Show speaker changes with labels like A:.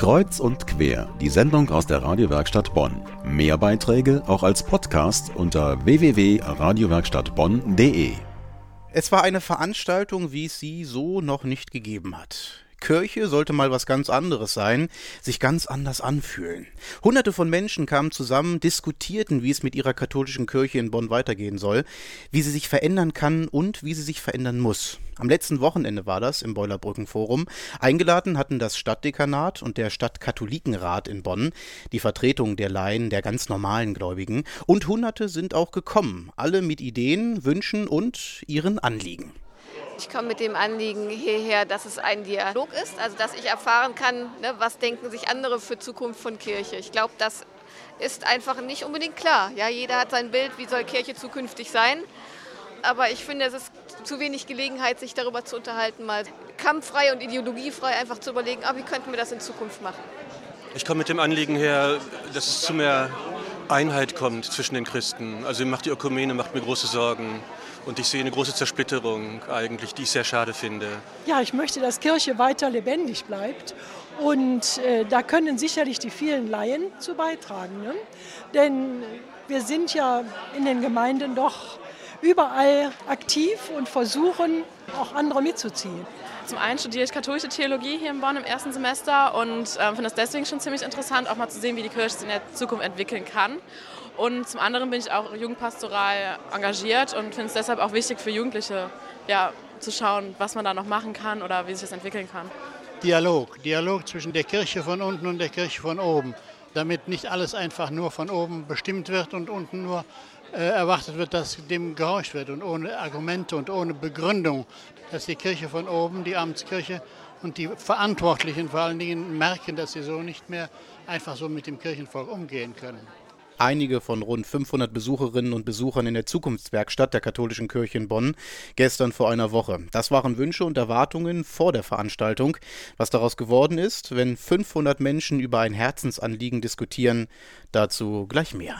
A: Kreuz und quer, die Sendung aus der Radiowerkstatt Bonn. Mehr Beiträge auch als Podcast unter www.radiowerkstattbonn.de.
B: Es war eine Veranstaltung, wie es sie so noch nicht gegeben hat. Kirche sollte mal was ganz anderes sein, sich ganz anders anfühlen. Hunderte von Menschen kamen zusammen, diskutierten, wie es mit ihrer katholischen Kirche in Bonn weitergehen soll, wie sie sich verändern kann und wie sie sich verändern muss. Am letzten Wochenende war das im Boilerbrückenforum. Eingeladen hatten das Stadtdekanat und der Stadtkatholikenrat in Bonn, die Vertretung der Laien, der ganz normalen Gläubigen. Und Hunderte sind auch gekommen, alle mit Ideen, Wünschen und ihren Anliegen.
C: Ich komme mit dem Anliegen hierher, dass es ein Dialog ist, also dass ich erfahren kann, ne, was denken sich andere für Zukunft von Kirche. Ich glaube, das ist einfach nicht unbedingt klar. Ja, jeder hat sein Bild, wie soll Kirche zukünftig sein. Aber ich finde, es ist zu wenig Gelegenheit, sich darüber zu unterhalten, mal kampffrei und ideologiefrei einfach zu überlegen, ah, wie könnten wir das in Zukunft machen.
D: Ich komme mit dem Anliegen her, dass es zu mehr Einheit kommt zwischen den Christen. Also macht die Ökumene macht mir große Sorgen. Und ich sehe eine große Zersplitterung eigentlich, die ich sehr schade finde.
E: Ja, ich möchte, dass Kirche weiter lebendig bleibt. Und äh, da können sicherlich die vielen Laien zu beitragen. Ne? Denn wir sind ja in den Gemeinden doch überall aktiv und versuchen auch andere mitzuziehen.
F: Zum einen studiere ich katholische Theologie hier in Bonn im ersten Semester und äh, finde das deswegen schon ziemlich interessant, auch mal zu sehen, wie die Kirche sich in der Zukunft entwickeln kann. Und zum anderen bin ich auch jugendpastoral engagiert und finde es deshalb auch wichtig für Jugendliche, ja, zu schauen, was man da noch machen kann oder wie sich das entwickeln kann.
G: Dialog, Dialog zwischen der Kirche von unten und der Kirche von oben, damit nicht alles einfach nur von oben bestimmt wird und unten nur äh, erwartet wird, dass dem gehorcht wird und ohne Argumente und ohne Begründung, dass die Kirche von oben, die Amtskirche und die Verantwortlichen vor allen Dingen merken, dass sie so nicht mehr einfach so mit dem Kirchenvolk umgehen können
B: einige von rund 500 Besucherinnen und Besuchern in der Zukunftswerkstatt der Katholischen Kirche in Bonn gestern vor einer Woche. Das waren Wünsche und Erwartungen vor der Veranstaltung. Was daraus geworden ist, wenn 500 Menschen über ein Herzensanliegen diskutieren, dazu gleich mehr.